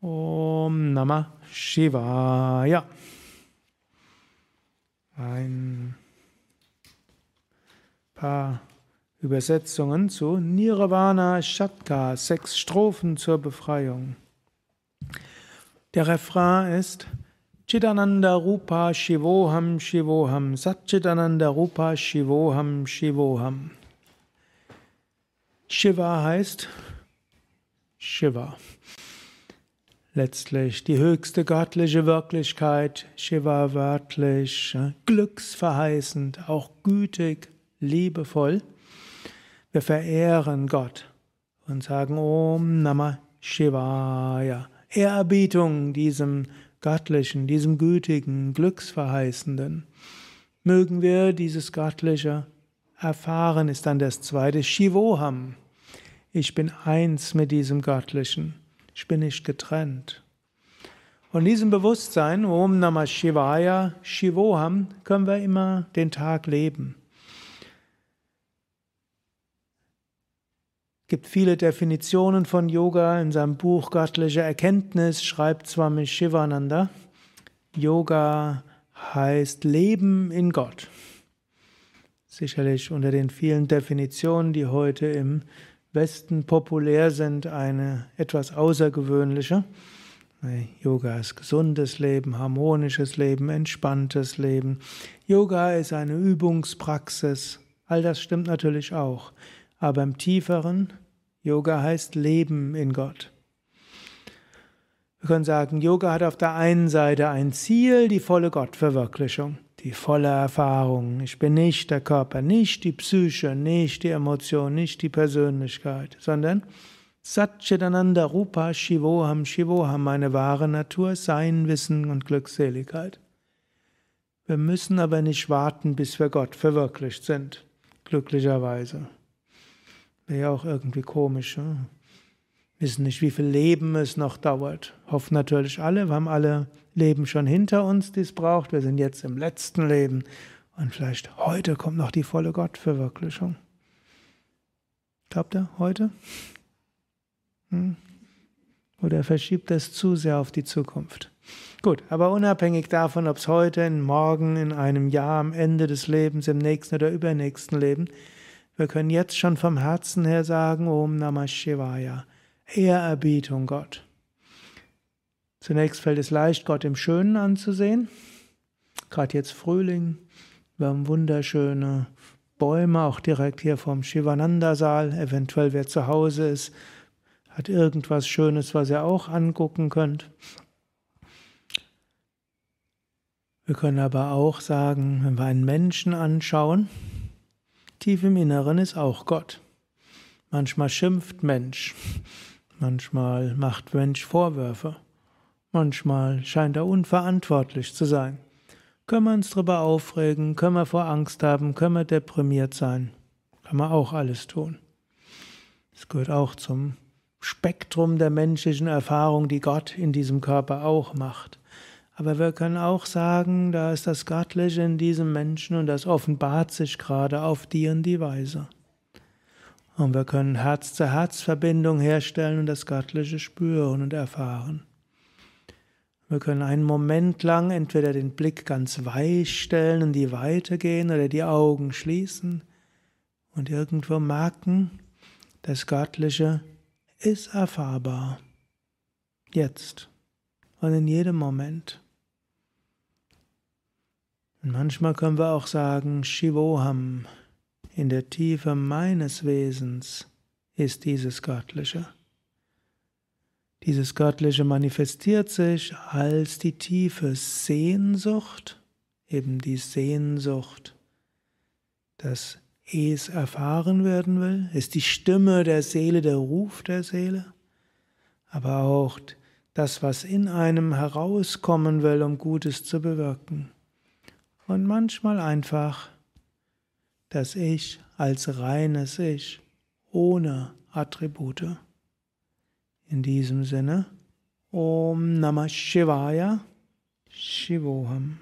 Om Namah Shivaya. Ein paar Übersetzungen zu Nirvana Shatka, sechs Strophen zur Befreiung. Der Refrain ist Chidananda Rupa Shivoham Shivoham Satchidananda Rupa Shivoham Shivoham. Shiva heißt Shiva letztlich die höchste göttliche Wirklichkeit, Shiva wörtlich, glücksverheißend, auch gütig, liebevoll. Wir verehren Gott und sagen Om Namah Shivaya. Ehrerbietung diesem Göttlichen, diesem Gütigen, Glücksverheißenden. Mögen wir dieses Göttliche erfahren, ist dann das zweite Shivoham. Ich bin eins mit diesem Göttlichen. Ich bin nicht getrennt. In diesem Bewusstsein, Om Namah Shivaya, Shivoham, können wir immer den Tag leben. Es gibt viele Definitionen von Yoga. In seinem Buch Göttliche Erkenntnis schreibt Swami Shivananda, Yoga heißt Leben in Gott. Sicherlich unter den vielen Definitionen, die heute im Westen populär sind, eine etwas außergewöhnliche. Yoga ist gesundes Leben, harmonisches Leben, entspanntes Leben. Yoga ist eine Übungspraxis. All das stimmt natürlich auch. Aber im tieferen, Yoga heißt Leben in Gott. Wir können sagen, Yoga hat auf der einen Seite ein Ziel, die volle Gottverwirklichung die volle Erfahrung. Ich bin nicht der Körper, nicht die Psyche, nicht die Emotion, nicht die Persönlichkeit, sondern Satchitananda Rupa Shivoham Shivoham, meine wahre Natur, Sein, Wissen und Glückseligkeit. Wir müssen aber nicht warten, bis wir Gott verwirklicht sind, glücklicherweise. Wäre ja auch irgendwie komisch. Hm? Wissen nicht, wie viel Leben es noch dauert. Hoffen natürlich alle, wir haben alle Leben schon hinter uns, die es braucht. Wir sind jetzt im letzten Leben und vielleicht heute kommt noch die volle Gottverwirklichung. Glaubt ihr heute? Hm? Oder verschiebt es zu sehr auf die Zukunft? Gut, aber unabhängig davon, ob es heute, in morgen, in einem Jahr, am Ende des Lebens, im nächsten oder übernächsten Leben, wir können jetzt schon vom Herzen her sagen, Om Namah Shivaya. Ehrerbietung Gott. Zunächst fällt es leicht, Gott im Schönen anzusehen. Gerade jetzt Frühling, wir haben wunderschöne Bäume, auch direkt hier vom Shivananda-Saal. Eventuell, wer zu Hause ist, hat irgendwas Schönes, was ihr auch angucken könnt. Wir können aber auch sagen, wenn wir einen Menschen anschauen, tief im Inneren ist auch Gott. Manchmal schimpft Mensch, Manchmal macht Mensch Vorwürfe. Manchmal scheint er unverantwortlich zu sein. Können wir uns darüber aufregen? Können wir vor Angst haben? Können wir deprimiert sein? Kann man auch alles tun. Es gehört auch zum Spektrum der menschlichen Erfahrung, die Gott in diesem Körper auch macht. Aber wir können auch sagen, da ist das Göttliche in diesem Menschen und das offenbart sich gerade auf die und die Weise. Und wir können Herz-zu-Herz-Verbindung herstellen und das Göttliche spüren und erfahren. Wir können einen Moment lang entweder den Blick ganz weich stellen und die Weite gehen oder die Augen schließen und irgendwo merken, das Göttliche ist erfahrbar. Jetzt und in jedem Moment. Und manchmal können wir auch sagen, Shivoham, in der Tiefe meines Wesens ist dieses Göttliche. Dieses Göttliche manifestiert sich als die tiefe Sehnsucht, eben die Sehnsucht, dass es erfahren werden will, ist die Stimme der Seele, der Ruf der Seele, aber auch das, was in einem herauskommen will, um Gutes zu bewirken. Und manchmal einfach das Ich als reines Ich, ohne Attribute. In diesem Sinne, Om Namah Shivaya, Shivoham.